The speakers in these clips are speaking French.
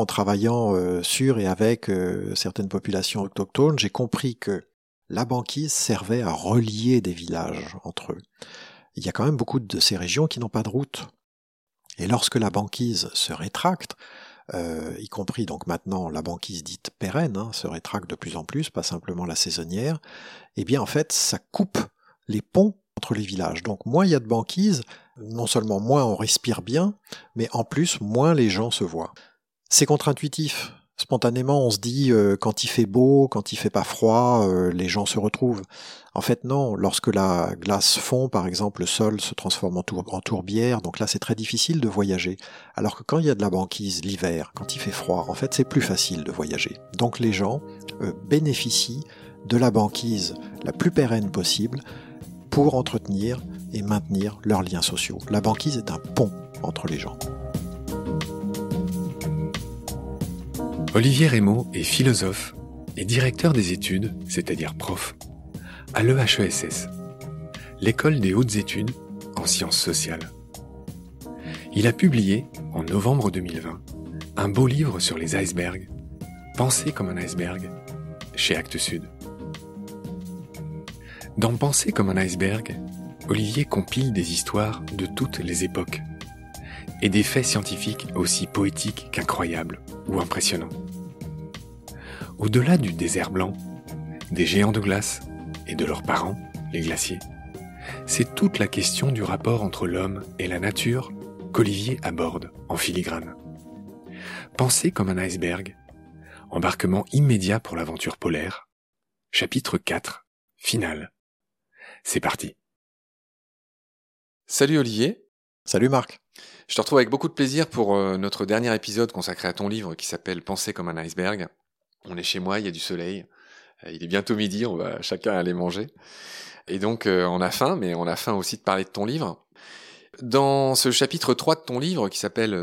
En travaillant sur et avec certaines populations autochtones, j'ai compris que la banquise servait à relier des villages entre eux. Il y a quand même beaucoup de ces régions qui n'ont pas de route. Et lorsque la banquise se rétracte, euh, y compris donc maintenant la banquise dite pérenne, hein, se rétracte de plus en plus, pas simplement la saisonnière, eh bien en fait ça coupe les ponts entre les villages. Donc moins il y a de banquise, non seulement moins on respire bien, mais en plus moins les gens se voient. C'est contre-intuitif, spontanément, on se dit euh, quand il fait beau, quand il fait pas froid, euh, les gens se retrouvent. En fait, non. Lorsque la glace fond, par exemple, le sol se transforme en, tourbière. Donc là, c'est très difficile de voyager. Alors que quand il y a de la banquise l'hiver, quand il fait froid, en fait, c'est plus facile de voyager. Donc les gens euh, bénéficient de la banquise la plus pérenne possible pour entretenir et maintenir leurs liens sociaux. La banquise est un pont entre les gens. Olivier Rémaud est philosophe et directeur des études, c'est-à-dire prof, à l'EHESS, l'école des hautes études en sciences sociales. Il a publié, en novembre 2020, un beau livre sur les icebergs, Penser comme un iceberg, chez Actes Sud. Dans Penser comme un iceberg, Olivier compile des histoires de toutes les époques et des faits scientifiques aussi poétiques qu'incroyables ou impressionnants. Au-delà du désert blanc, des géants de glace et de leurs parents, les glaciers, c'est toute la question du rapport entre l'homme et la nature qu'Olivier aborde en filigrane. Pensez comme un iceberg, embarquement immédiat pour l'aventure polaire, chapitre 4, final. C'est parti. Salut Olivier. Salut Marc. Je te retrouve avec beaucoup de plaisir pour euh, notre dernier épisode consacré à ton livre qui s'appelle Penser comme un iceberg. On est chez moi, il y a du soleil. Euh, il est bientôt midi, on va chacun aller manger. Et donc euh, on a faim, mais on a faim aussi de parler de ton livre. Dans ce chapitre 3 de ton livre qui s'appelle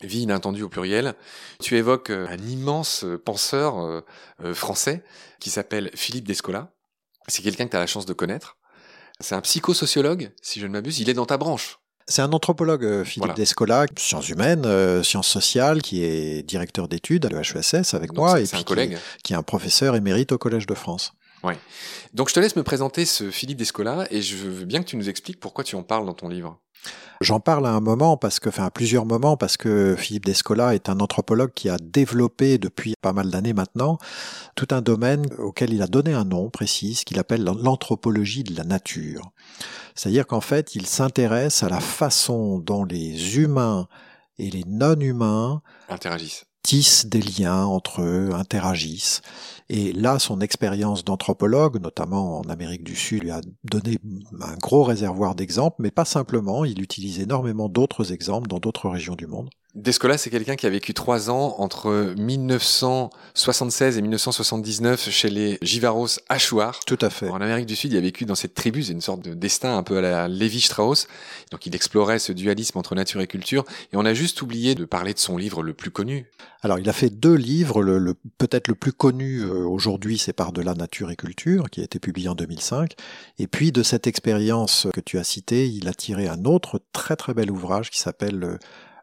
Vie inattendue au pluriel, tu évoques un immense penseur français qui s'appelle Philippe Descola. C'est quelqu'un que tu as la chance de connaître. C'est un psychosociologue, si je ne m'abuse. Il est dans ta branche. C'est un anthropologue, euh, Philippe Descola, sciences humaines, euh, sciences sociales, qui est directeur d'études à l'EHESS avec moi, et puis un collègue. Qui, qui, est un professeur émérite au Collège de France. Ouais. Donc je te laisse me présenter ce Philippe Descola, et je veux bien que tu nous expliques pourquoi tu en parles dans ton livre. J'en parle à un moment parce que, enfin, à plusieurs moments parce que Philippe Descola est un anthropologue qui a développé depuis pas mal d'années maintenant tout un domaine auquel il a donné un nom précis, qu'il appelle l'anthropologie de la nature. C'est-à-dire qu'en fait, il s'intéresse à la façon dont les humains et les non-humains interagissent tissent des liens entre eux, interagissent. Et là, son expérience d'anthropologue, notamment en Amérique du Sud, lui a donné un gros réservoir d'exemples, mais pas simplement, il utilise énormément d'autres exemples dans d'autres régions du monde. Descola, c'est quelqu'un qui a vécu trois ans entre 1976 et 1979 chez les Jivaros Achuar. Tout à fait. En Amérique du Sud, il a vécu dans cette tribu, c'est une sorte de destin un peu à la Lévi-Strauss. Donc il explorait ce dualisme entre nature et culture. Et on a juste oublié de parler de son livre le plus connu. Alors il a fait deux livres. Le, peut-être le plus connu euh, aujourd'hui, c'est Par de la nature et culture, qui a été publié en 2005. Et puis de cette expérience que tu as citée, il a tiré un autre très très bel ouvrage qui s'appelle euh,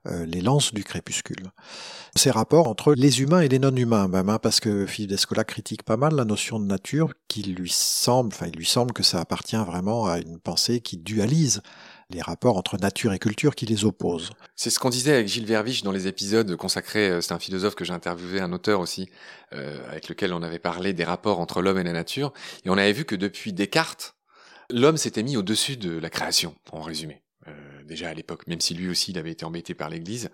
les lances du crépuscule. Ces rapports entre les humains et les non-humains, même, hein, parce que Philippe Descola critique pas mal la notion de nature, qui lui semble, enfin, il lui semble que ça appartient vraiment à une pensée qui dualise les rapports entre nature et culture qui les opposent. C'est ce qu'on disait avec Gilles Verviche dans les épisodes consacrés, euh, c'est un philosophe que j'ai interviewé, un auteur aussi, euh, avec lequel on avait parlé des rapports entre l'homme et la nature, et on avait vu que depuis Descartes, l'homme s'était mis au-dessus de la création, en résumé. Euh, déjà à l'époque, même si lui aussi il avait été embêté par l'Église,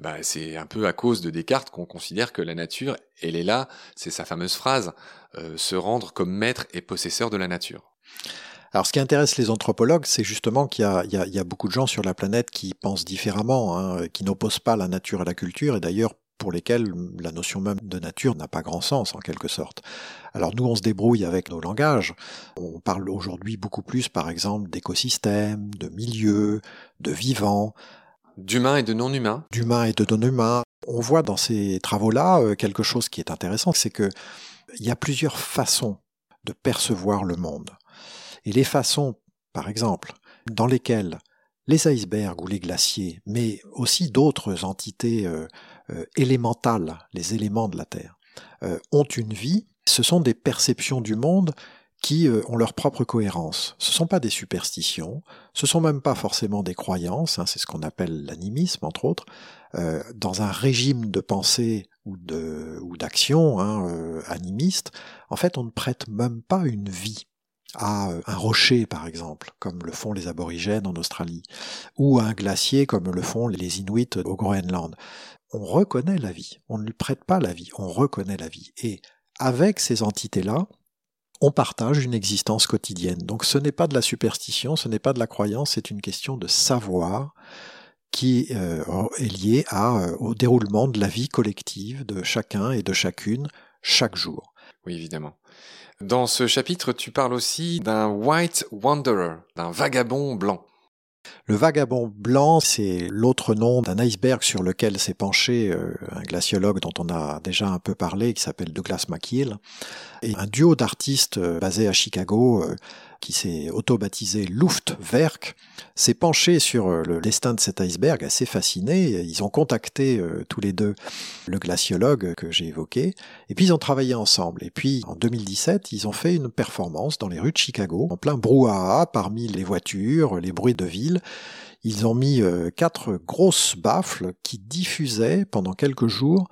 bah, c'est un peu à cause de Descartes qu'on considère que la nature, elle est là, c'est sa fameuse phrase, euh, se rendre comme maître et possesseur de la nature. Alors ce qui intéresse les anthropologues, c'est justement qu'il y, y, a beaucoup de gens sur la planète qui pensent différemment, hein, qui n'opposent pas la nature à la culture, et d'ailleurs pour lesquels la notion même de nature n'a pas grand sens en quelque sorte. Alors nous, on se débrouille avec nos langages. On parle aujourd'hui beaucoup plus, par exemple, d'écosystèmes, de milieux, de vivants. D'humains et de non-humains. D'humains et de non-humains. On voit dans ces travaux-là euh, quelque chose qui est intéressant, c'est que il y a plusieurs façons de percevoir le monde. Et les façons, par exemple, dans lesquelles les icebergs ou les glaciers, mais aussi d'autres entités euh, élémentales, les éléments de la Terre, ont une vie. Ce sont des perceptions du monde qui euh, ont leur propre cohérence. Ce ne sont pas des superstitions, ce sont même pas forcément des croyances, hein, c'est ce qu'on appelle l'animisme entre autres. Euh, dans un régime de pensée ou de ou d'action hein, euh, animiste, en fait, on ne prête même pas une vie à un rocher, par exemple, comme le font les aborigènes en Australie, ou à un glacier, comme le font les Inuits au Groenland. On reconnaît la vie, on ne lui prête pas la vie, on reconnaît la vie. Et avec ces entités-là, on partage une existence quotidienne. Donc ce n'est pas de la superstition, ce n'est pas de la croyance, c'est une question de savoir qui euh, est liée euh, au déroulement de la vie collective de chacun et de chacune chaque jour. Oui, évidemment. Dans ce chapitre, tu parles aussi d'un white wanderer, d'un vagabond blanc. Le vagabond blanc, c'est l'autre nom d'un iceberg sur lequel s'est penché euh, un glaciologue dont on a déjà un peu parlé, qui s'appelle Douglas McKeel, et un duo d'artistes euh, basés à Chicago euh, qui s'est auto-baptisé Luftwerk, s'est penché sur euh, le destin de cet iceberg, assez fasciné. Ils ont contacté euh, tous les deux le glaciologue que j'ai évoqué, et puis ils ont travaillé ensemble. Et puis en 2017, ils ont fait une performance dans les rues de Chicago, en plein brouhaha, parmi les voitures, les bruits de ville. Ils ont mis euh, quatre grosses baffles qui diffusaient pendant quelques jours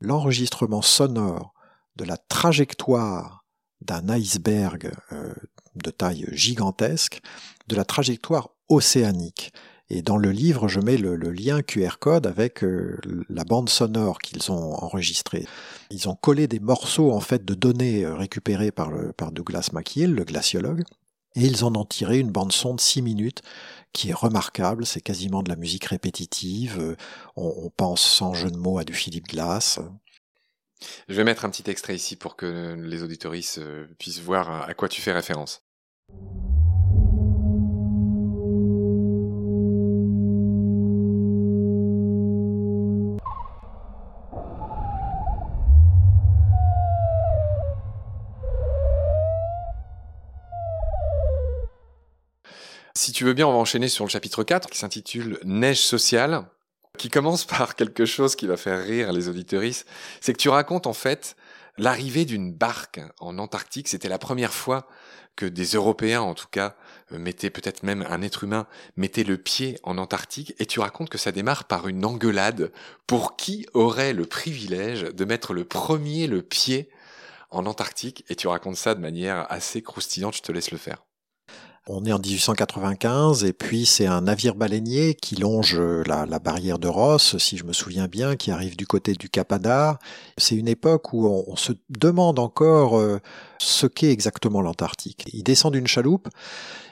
l'enregistrement sonore de la trajectoire d'un iceberg de taille gigantesque de la trajectoire océanique. Et dans le livre, je mets le, lien QR code avec euh, la bande sonore qu'ils ont enregistrée. Ils ont collé des morceaux en fait de données euh, récupérées par, Douglas McKeel, le glaciologue, et ils en ont tiré une bande son de 6 minutes qui est remarquable. C'est quasiment de la musique répétitive. Euh, on, on, pense sans jeu de mots à du Philippe Glass. Je vais mettre un petit extrait ici pour que les auditoristes puissent voir à quoi tu fais référence. Si tu veux bien, on va enchaîner sur le chapitre 4 qui s'intitule Neige sociale, qui commence par quelque chose qui va faire rire les auditoristes. C'est que tu racontes en fait l'arrivée d'une barque en Antarctique. C'était la première fois que des Européens, en tout cas, euh, mettaient peut-être même un être humain, mettait le pied en Antarctique. Et tu racontes que ça démarre par une engueulade pour qui aurait le privilège de mettre le premier le pied en Antarctique? Et tu racontes ça de manière assez croustillante. Je te laisse le faire. On est en 1895 et puis c'est un navire baleinier qui longe la, barrière de Ross, si je me souviens bien, qui arrive du côté du Cap Adar. C'est une époque où on, se demande encore euh, ce qu'est exactement l'Antarctique. Il descend d'une chaloupe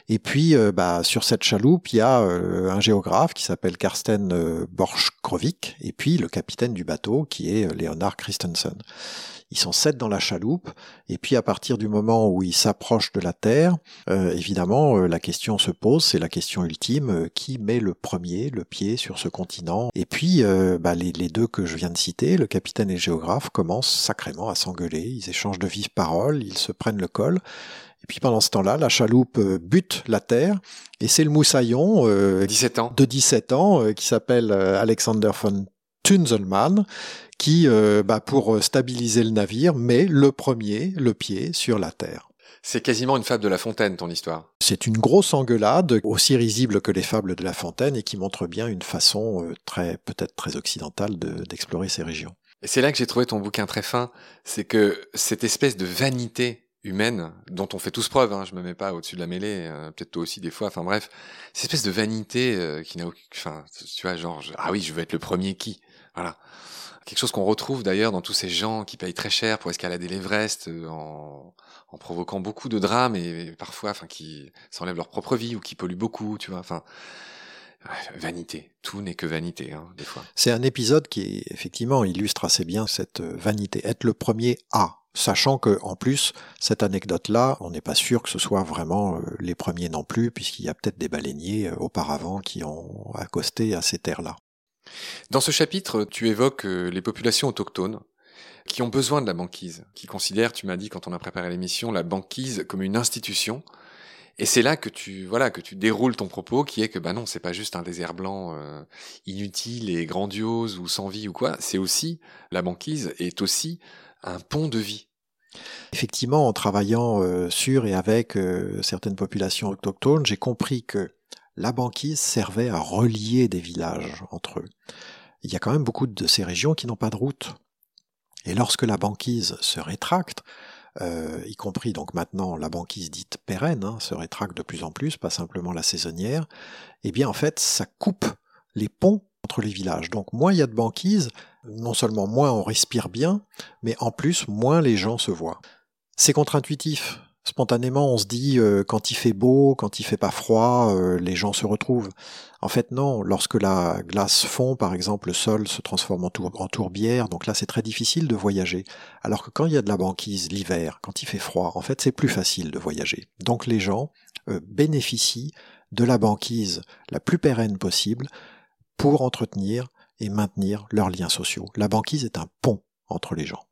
et puis euh, bah, sur cette chaloupe, il y a euh, un géographe qui s'appelle Karsten Borchkrovik et puis le capitaine du bateau qui est Leonard Christensen. Ils sont sept dans la chaloupe, et puis à partir du moment où ils s'approchent de la Terre, euh, évidemment, euh, la question se pose, c'est la question ultime, euh, qui met le premier le pied sur ce continent? Et puis, bah, les, deux que je viens de citer, le capitaine et le géographe, commencent sacrément à s'engueuler, ils échangent de vives paroles, ils se prennent le col, et puis pendant ce temps-là, la chaloupe bute la terre, et c'est le moussaillon euh, 17 ans. de 17 ans qui s'appelle Alexander von Tunzelmann, qui, euh, bah, pour euh, stabiliser le navire, met le premier le pied sur la terre. C'est quasiment une fable de La Fontaine, ton histoire. C'est une grosse engueulade, aussi risible que les fables de La Fontaine, et qui montre bien une façon euh, très, peut-être très occidentale d'explorer ces régions. Et c'est là que j'ai trouvé ton bouquin très fin, c'est que cette espèce de vanité humaine dont on fait tous preuve, hein, je me mets pas au-dessus de la mêlée, peut-être toi aussi des fois, enfin bref, cette espèce de vanité qui n'a aucun, enfin tu vois genre ah oui je veux être le premier qui, voilà, quelque chose qu'on retrouve d'ailleurs dans tous ces gens qui payent très cher pour escalader l'Everest euh, en, en provoquant beaucoup de drames et, parfois, enfin, qui s'enlèvent leur propre vie ou qui polluent beaucoup, tu vois. Enfin, vanité. Tout n'est que vanité, hein, des fois. C'est un épisode qui, effectivement, illustre assez bien cette euh, vanité. Être le premier à. Sachant que, en plus, cette anecdote-là, on n'est pas sûr que ce soit vraiment euh, les premiers non plus, puisqu'il y a peut-être des baleiniers auparavant qui ont accosté à ces terres-là. Dans ce chapitre, tu évoques euh, les populations autochtones qui ont besoin de la banquise, qui considèrent, tu m'as dit quand on a préparé l'émission, la banquise comme une institution Et c'est là que tu voilà que tu déroules ton propos, qui est que bah non, c'est pas juste un désert blanc euh, inutile et grandiose ou sans vie ou quoi. C'est aussi la banquise est aussi un pont de vie. Effectivement, en travaillant euh, sur et avec euh, certaines populations autochtones, j'ai compris que la banquise servait à relier des villages entre eux. Il y a quand même beaucoup de ces régions qui n'ont pas de route. Et lorsque la banquise se rétracte, euh, y compris donc maintenant la banquise dite pérenne, hein, se rétracte de plus en plus, pas simplement la saisonnière, eh bien en fait ça coupe les ponts entre les villages. Donc moins il y a de banquise, non seulement moins on respire bien, mais en plus moins les gens se voient. C'est contre-intuitif. Spontanément, on se dit euh, quand il fait beau, quand il fait pas froid, euh, les gens se retrouvent. En fait, non. Lorsque la glace fond, par exemple, le sol se transforme en, tourbière. Donc là, c'est très difficile de voyager. Alors que quand il y a de la banquise l'hiver, quand il fait froid, en fait, c'est plus facile de voyager. Donc les gens euh, bénéficient de la banquise la plus pérenne possible pour entretenir et maintenir leurs liens sociaux. La banquise est un pont entre les gens.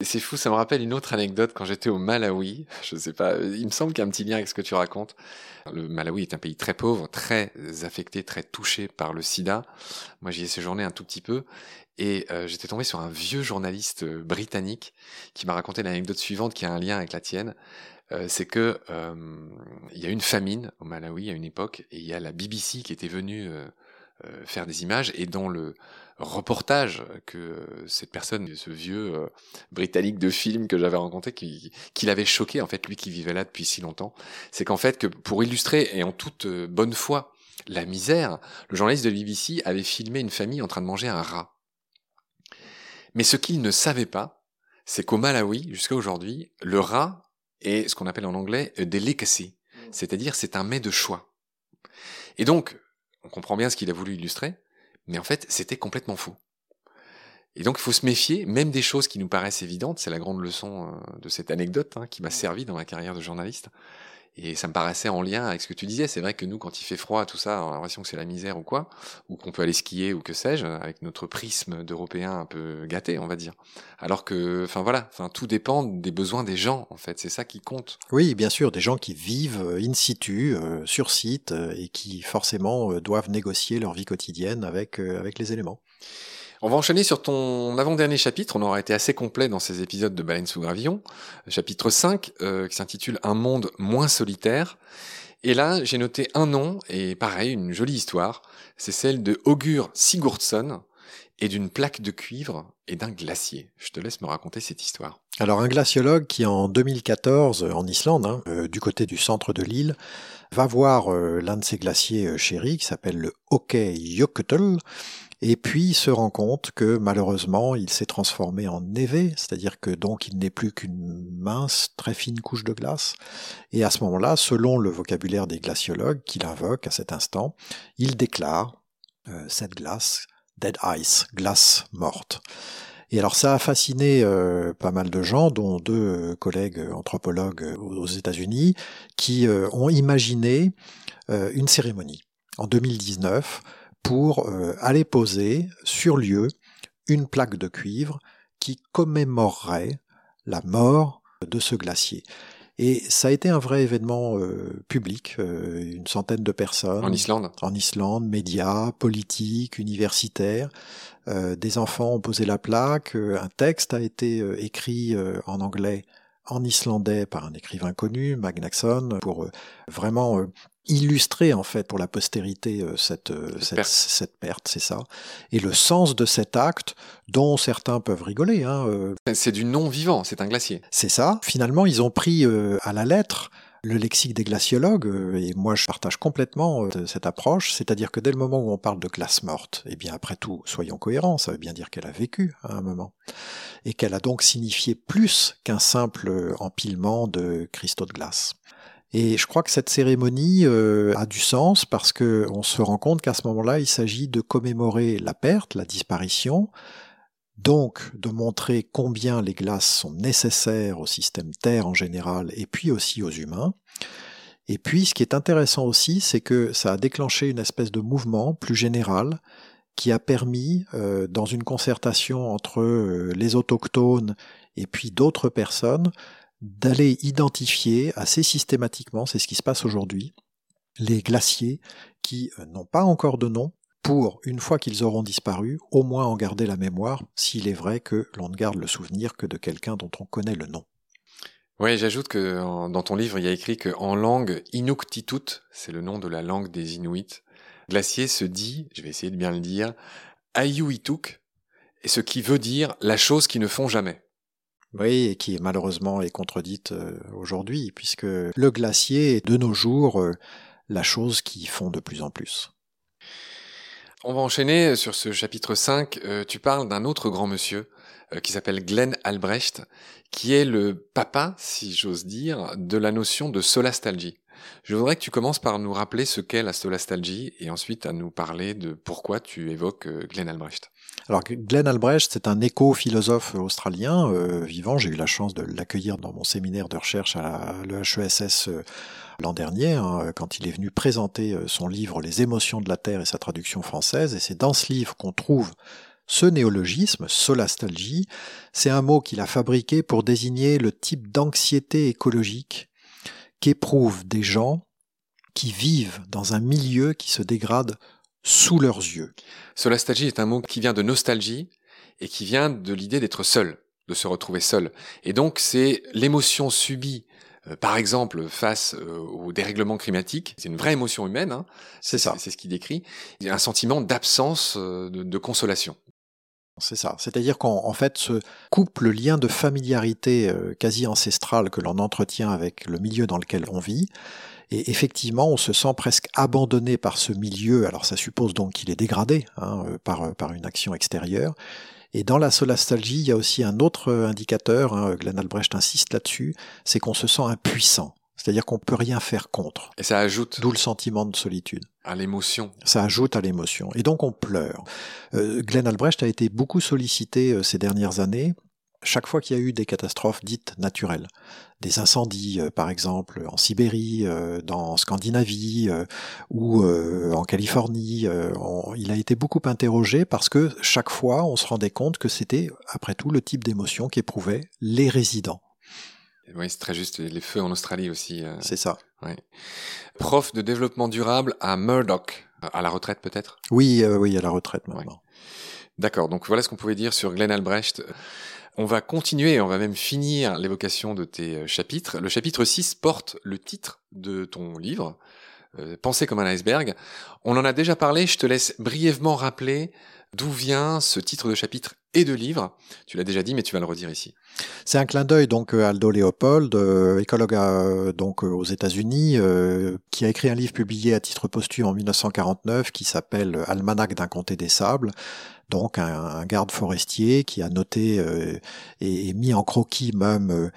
C'est fou, ça me rappelle une autre anecdote quand j'étais au Malawi. Je sais pas, il me semble qu'il y a un petit lien avec ce que tu racontes. Le Malawi est un pays très pauvre, très affecté, très touché par le sida. Moi, j'y ai séjourné un tout petit peu et euh, j'étais tombé sur un vieux journaliste euh, britannique qui m'a raconté l'anecdote suivante qui a un lien avec la tienne. Euh, c'est que il y a une famine au Malawi à une époque et il y a la BBC qui était venue faire des images et dont le reportage que cette personne, ce vieux euh, britannique de film que j'avais rencontré, qui, qui l'avait choqué, en fait, lui qui vivait là depuis si longtemps, c'est qu'en fait, que pour illustrer, et en toute euh, bonne foi, la misère, le journaliste de BBC avait filmé une famille en train de manger un rat. Mais ce qu'il ne savait pas, c'est qu'au Malawi, jusqu'à aujourd'hui, le rat est ce qu'on appelle en anglais a delicacy, c'est-à-dire c'est un mets de choix. Et donc, on comprend bien ce qu'il a voulu illustrer, mais en fait, c'était complètement fou. Et donc, il faut se méfier, même des choses qui nous paraissent évidentes. C'est la grande leçon euh, de cette anecdote hein, qui m'a servi dans ma carrière de journaliste. Et ça me paraissait en lien avec ce que tu disais. C'est vrai que nous, quand il fait froid, tout ça, on a l'impression que c'est la misère ou quoi, ou qu'on peut aller skier ou que sais-je, avec notre prisme d'Européens un peu gâté, on va dire. Alors que, enfin voilà, tout dépend des besoins des gens, en fait. C'est ça qui compte. Oui, bien sûr, des gens qui vivent euh, in situ, euh, sur site, euh, et qui forcément doivent négocier leur vie quotidienne avec avec les éléments. On va enchaîner sur ton avant-dernier chapitre. On aura été assez complet dans ces épisodes de Baleine sous gravillon. Chapitre 5, euh, qui s'intitule Un monde moins solitaire. Et là, j'ai noté un nom, et pareil, une jolie histoire. C'est celle de Augur Sigurdsson, et d'une plaque de cuivre et d'un glacier. Je te laisse me raconter cette histoire. Alors un glaciologue qui en 2014 en Islande, hein, euh, du côté du centre de l'île, va voir euh, l'un de ses glaciers chéris qui s'appelle le Jökull et puis il se rend compte que malheureusement il s'est transformé en névé, c'est-à-dire que donc il n'est plus qu'une mince, très fine couche de glace. Et à ce moment-là, selon le vocabulaire des glaciologues qu'il invoque à cet instant, il déclare euh, cette glace dead ice, glace morte. Et alors ça a fasciné euh, pas mal de gens, dont deux collègues anthropologues aux États-Unis, qui euh, ont imaginé une cérémonie en 2019 pour euh, aller poser sur lieu une plaque de cuivre qui commémorerait la mort de ce glacier. Et ça a été un vrai événement euh, public, euh, une centaine de personnes. En Islande En Islande, médias, politiques, universitaires. des enfants ont posé la plaque, un texte a été écrit en anglais, en islandais par un écrivain connu, Magnason, pour vraiment illustrer en fait pour la postérité euh, cette, euh, cette, cette, perte, c'est ça. Et le sens de cet acte, dont certains peuvent rigoler. Hein, euh. C'est du non-vivant, c'est un glacier. C'est ça. Finalement, ils ont pris à la lettre le lexique des glaciologues, et moi je partage complètement cette approche, c'est-à-dire que dès le moment où on parle de glace morte, eh bien après tout, soyons cohérents, ça veut bien dire qu'elle a vécu à un moment, et qu'elle a donc signifié plus qu'un simple empilement de cristaux de glace. Et je crois que cette cérémonie euh, a du sens parce que on se rend compte qu'à ce moment-là, il s'agit de commémorer la perte, la disparition, donc de montrer combien les glaces sont nécessaires au système Terre en général et puis aussi aux humains. Et puis ce qui est intéressant aussi, c'est que ça a déclenché une espèce de mouvement plus général qui a permis, euh, dans une concertation entre euh, les autochtones et puis d'autres personnes, d'aller identifier assez systématiquement, c'est ce qui se passe aujourd'hui, les glaciers qui euh, n'ont pas encore de nom, pour, une fois qu'ils auront disparu, au moins en garder la mémoire, s'il est vrai que l'on ne garde le souvenir que de quelqu'un dont on connaît le nom. Oui, j'ajoute que dans ton livre, il y a écrit qu'en langue Inuktitut, c'est le nom de la langue des Inuits, glacier se dit, je vais essayer de bien le dire, Ayuituk, ce qui veut dire la chose qui ne font jamais. Oui, et qui malheureusement est contredite euh, aujourd'hui, puisque le glacier est de nos jours euh, la chose qui font de plus en plus. On va enchaîner sur ce chapitre 5. Euh, tu parles d'un autre grand monsieur qui s'appelle Glenn Albrecht, qui est le papa, si j'ose dire, de la notion de solastalgie. Je voudrais que tu commences par nous rappeler ce qu'est la solastalgie et ensuite à nous parler de pourquoi tu évoques Glenn Albrecht. Alors Glenn Albrecht, c'est un éco-philosophe australien euh, vivant. J'ai eu la chance de l'accueillir dans mon séminaire de recherche à l'EHESS euh, l'an dernier, hein, quand il est venu présenter son livre Les émotions de la Terre et sa traduction française. Et c'est dans ce livre qu'on trouve ce néologisme, solastalgie, c'est un mot qu'il a fabriqué pour désigner le type d'anxiété écologique qu'éprouvent des gens qui vivent dans un milieu qui se dégrade sous leurs yeux. Solastalgie est un mot qui vient de nostalgie et qui vient de l'idée d'être seul, de se retrouver seul. Et donc c'est l'émotion subie euh, par exemple, face euh, au dérèglement climatique, c'est une vraie émotion humaine, hein. c'est ça. C'est ce qu'il décrit. Il y a un sentiment d'absence euh, de, consolation. C'est ça. C'est-à-dire qu'en fait se coupe le lien de familiarité quasi ancestrale que l'on entretient avec le milieu dans lequel on vit. Et effectivement, on se sent presque abandonné par ce milieu. Alors ça suppose donc qu'il est dégradé hein, euh, par, euh, par une action extérieure. Et dans la solastalgie, il y a aussi un autre indicateur, hein, Glenn Albrecht insiste là-dessus, c'est qu'on se sent impuissant. C'est-à-dire qu'on peut rien faire contre. Et ça ajoute. D'où le sentiment de solitude. À l'émotion. Ça ajoute à l'émotion. Et donc on pleure. Euh, Glenn Albrecht a été beaucoup sollicité euh, ces dernières années. Chaque fois qu'il y a eu des catastrophes dites naturelles, des incendies euh, par exemple en Sibérie, dans Scandinavie ou en Californie, il a été beaucoup interrogé parce que chaque fois on se rendait compte que c'était après tout le type d'émotion qu'éprouvaient les résidents. Oui, c'est très juste. Les feux en Australie aussi. Euh, c'est ça. Prof de développement durable à Murdoch, à la retraite peut-être? Oui, euh, oui, à la retraite maintenant. D'accord. Donc voilà ce qu'on pouvait dire sur Glenn Albrecht. On va continuer, on va même finir l'évocation de tes euh, chapitres. Le chapitre 6 porte le titre de ton livre, Penser comme un iceberg. On en a déjà parlé, je te laisse brièvement rappeler d'où vient ce titre de chapitre et de livre. Tu l'as déjà dit, mais tu vas le redire ici. C'est un clin d'œil donc à Aldo Leopold, euh, écologue euh, donc euh, aux États-Unis, qui a écrit un livre publié à titre posthume en 1949 qui s'appelle Almanach d'un comté des sables. Donc un, garde forestier qui a noté et, mis en croquis même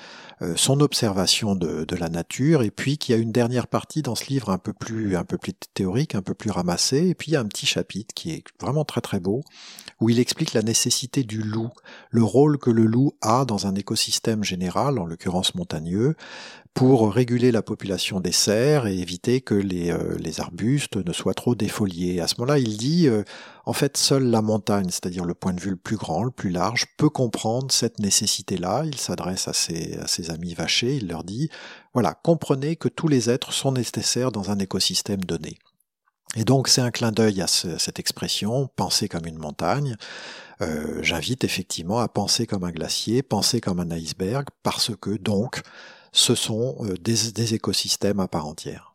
son observation de, de, la nature, et puis qui a une dernière partie dans ce livre un peu plus un peu plus théorique, un peu plus ramassé, et puis il y a un petit chapitre qui est vraiment très très beau où il explique la nécessité du loup, le rôle que le loup a dans un écosystème général, en l'occurrence montagneux, pour réguler la population des cerfs et éviter que les, euh, les arbustes ne soient trop défoliés. À ce moment-là, il dit, euh, en fait, seule la montagne, c'est-à-dire le point de vue le plus grand, le plus large, peut comprendre cette nécessité-là. Il s'adresse à ses, à ses amis vachés, il leur dit, voilà, comprenez que tous les êtres sont nécessaires dans un écosystème donné. Et donc c'est un clin d'œil à cette expression, penser comme une montagne. Euh, j'invite effectivement à penser comme un glacier, penser comme un iceberg, parce que donc ce sont euh, des, écosystèmes à part entière.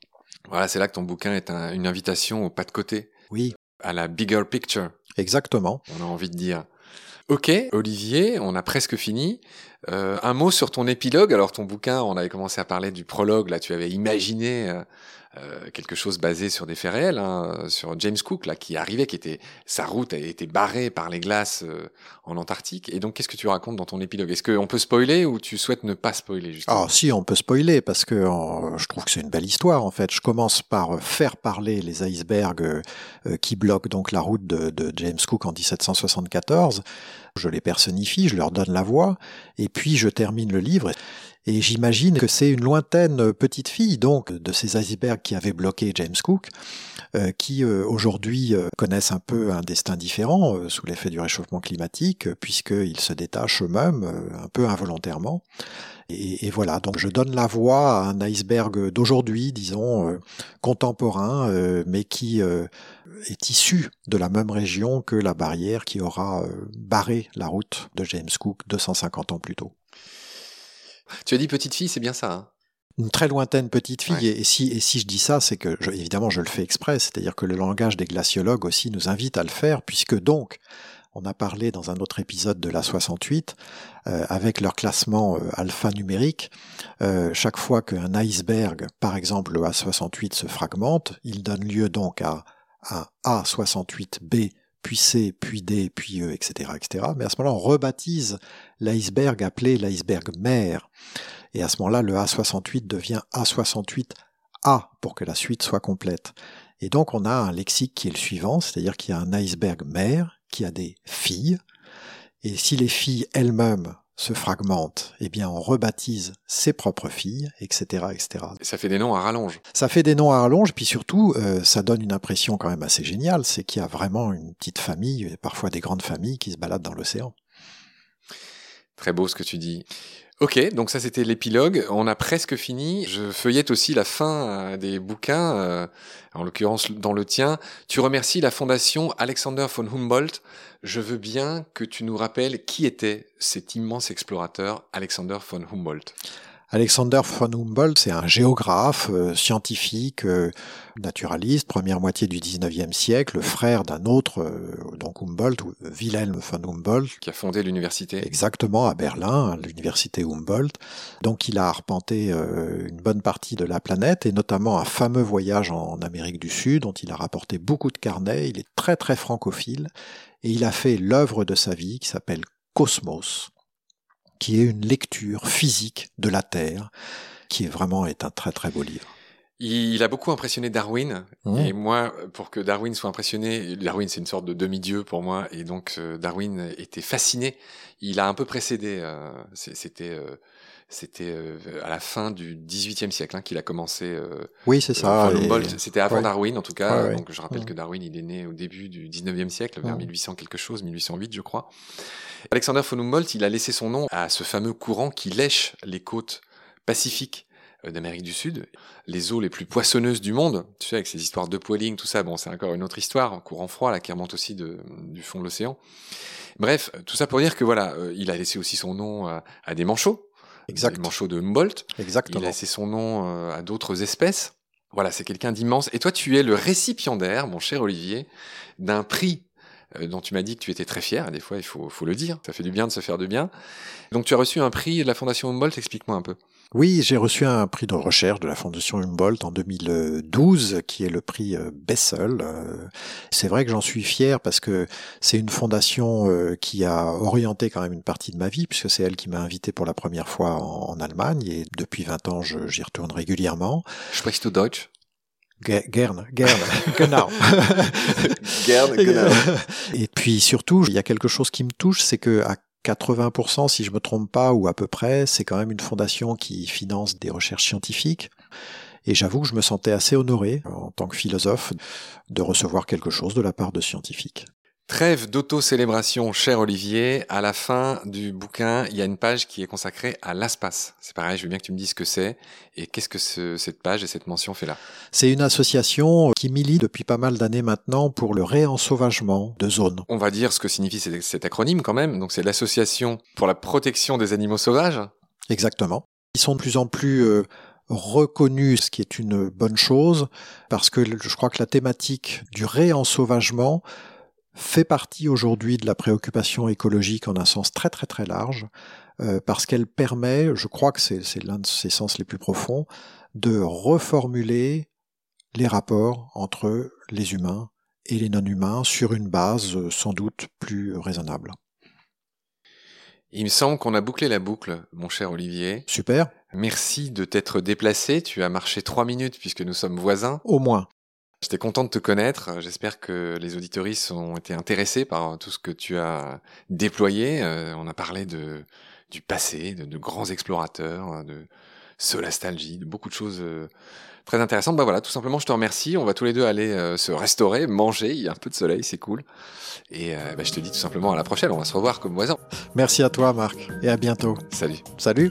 Voilà, c'est là que ton bouquin est une invitation au pas de côté. Oui. À la bigger picture. Exactement. On a envie de dire. Ok, Olivier, on a presque fini. Euh, un mot sur ton épilogue. Alors ton bouquin, on avait commencé à parler du prologue. Là, tu avais imaginé euh, quelque chose basé sur des faits réels, hein, sur James Cook là qui arrivait, qui était sa route a été barrée par les glaces euh, en Antarctique. Et donc qu'est-ce que tu racontes dans ton épilogue? Est-ce qu'on peut spoiler ou tu souhaites ne pas spoiler justement? Ah si, on peut spoiler parce que euh, je trouve que c'est une belle histoire en fait. Je commence par faire parler les icebergs qui bloquent donc la route de, de James Cook en 1774. Je les personnifie, je leur donne la voix, et puis je termine le livre. Et j'imagine que c'est une lointaine petite fille, donc, de ces icebergs qui avaient bloqué James Cook, euh, qui euh, aujourd'hui euh, connaissent un peu un destin différent sous l'effet du réchauffement climatique, puisqu'ils se détachent eux-mêmes, un peu involontairement. Et, voilà, donc je donne la voix à un iceberg d'aujourd'hui, disons, euh, contemporain, euh, mais qui euh, est issu de la même région que la barrière qui aura barré la route de James Cook 250 ans plus tôt. Tu as dit petite fille, c'est bien ça hein? Une très lointaine petite fille. Et, si, et si je dis ça, c'est que, évidemment, je le fais exprès, c'est-à-dire que le langage des glaciologues aussi nous invite à le faire, puisque donc, on a parlé dans un autre épisode de la 68, euh, avec leur classement euh, alphanumérique. Euh, chaque fois qu'un iceberg, par exemple le A68, se fragmente, il donne lieu donc à un A68B, puis C, puis D, puis E, etc., etc. Mais à ce moment-là, on rebaptise l'iceberg appelé l'iceberg mère. Et à ce moment-là, le A68 devient A68A pour que la suite soit complète. Et donc, on a un lexique qui est le suivant, c'est-à-dire qu'il y a un iceberg mère, qui a des filles, et si les filles elles-mêmes se fragmentent, eh bien on rebaptise ses propres filles, etc., etc. Et ça fait des noms à rallonge. Ça fait des noms à rallonge, puis surtout, euh, ça donne une impression quand même assez géniale, c'est qu'il y a vraiment une petite famille, et parfois des grandes familles qui se baladent dans l'océan. Très beau ce que tu dis. Ok, donc ça c'était l'épilogue. On a presque fini. Je feuillette aussi la fin euh, des bouquins, euh, en l'occurrence dans le tien. Tu remercies la fondation Alexander von Humboldt. Je veux bien que tu nous rappelles qui était cet immense explorateur Alexander von Humboldt. Alexander von Humboldt, c'est un géographe, euh, scientifique, euh, naturaliste, première moitié du 19e siècle, frère d'un autre, euh, donc Humboldt, Wilhelm von Humboldt. Qui a fondé l'université. Exactement, à Berlin, l'université Humboldt. Donc il a arpenté une bonne partie de la planète, et notamment un fameux voyage en Amérique du Sud, dont il a rapporté beaucoup de carnets. Il est très très francophile, et il a fait l'œuvre de sa vie qui s'appelle Cosmos qui est une lecture physique de la Terre, qui est vraiment est un très très beau livre. Il a beaucoup impressionné Darwin. Mmh. Et moi, pour que Darwin soit impressionné, Darwin c'est une sorte de demi-dieu pour moi. Et donc euh, Darwin était fasciné. Il a un peu précédé. Euh, c'était euh, c'était à la fin du XVIIIe siècle hein, qu'il a commencé. oui, c'est ça. C'était avant Darwin en tout cas. Donc je rappelle mmh. que Darwin il est né au début du XIXe siècle, vers 1800 mmh. quelque chose, 1808 je crois. Alexander von Humboldt, il a laissé son nom à ce fameux courant qui lèche les côtes pacifiques euh, d'Amérique du Sud, les eaux les plus poissonneuses du monde, tu sais, avec ces histoires de poiling, tout ça, bon, c'est encore une autre histoire, un courant froid, là, qui remonte aussi du fond de l'océan. Bref, tout ça pour dire que voilà, euh, il a laissé aussi son nom à, des manchots. Exact. Les manchots de Humboldt. Exactement. Il a laissé son nom euh, à d'autres espèces. Voilà, c'est quelqu'un d'immense. Et toi, tu es le récipiendaire, mon cher Olivier, d'un prix dont tu m'as dit que tu étais très fier. Des fois, il faut, le dire. Ça fait du bien de se faire du bien. Donc, tu as reçu un prix de la Fondation Humboldt. Explique-moi un peu. Oui, j'ai reçu un prix de recherche de la Fondation Humboldt en 2012, qui est le prix euh, Bessel. Euh, c'est vrai que j'en suis fier parce que c'est une fondation qui a orienté quand même une partie de ma vie, puisque c'est elle qui m'a invité pour la première fois en, Allemagne, et depuis 20 ans, j'y retourne régulièrement. Sprichst du Deutsch Gern, Gern, genau. Gern, genau. Et puis surtout, il y a quelque chose qui me touche, c'est que à 80%, si je me trompe pas, ou à peu près, c'est quand même une fondation qui finance des recherches scientifiques. Et j'avoue que je me sentais assez honoré, en tant que philosophe, de recevoir quelque chose de la part de scientifiques. Trêve d'auto-célébration, cher Olivier. À la fin du bouquin, il y a une page qui est consacrée à l'ASPAS. C'est pareil, je veux bien que tu me dises ce que c'est et qu'est-ce que cette page et cette mention fait là. C'est une association qui milite depuis pas mal d'années maintenant pour le réensauvagement de zones. On va dire ce que signifie cet acronyme quand même. Donc c'est l'association pour la protection des animaux sauvages. Exactement. Ils sont de plus en plus euh, reconnus, ce qui est une bonne chose, parce que je crois que la thématique du réensauvagement fait partie aujourd'hui de la préoccupation écologique en un sens très très très large, euh, parce qu'elle permet, je crois que c'est l'un de ses sens les plus profonds, de reformuler les rapports entre les humains et les non-humains sur une base euh, sans doute plus raisonnable. Il me semble qu'on a bouclé la boucle, mon cher Olivier. Super. Merci de t'être déplacé. Tu as marché trois minutes puisque nous sommes voisins. Au moins. J'étais content de te connaître. J'espère que les auditoristes ont été intéressés par tout ce que tu as déployé. Euh, on a parlé de, du passé, de, grands explorateurs, de, solastalgie, de beaucoup de choses euh, très intéressantes. Bah voilà, tout simplement, je te remercie. On va tous les deux aller euh, se restaurer, manger. Il y a un peu de soleil, c'est cool. Et bah, je te dis tout simplement à la prochaine. On va se revoir comme voisins. Merci à toi, Marc, et à bientôt. Salut. Salut.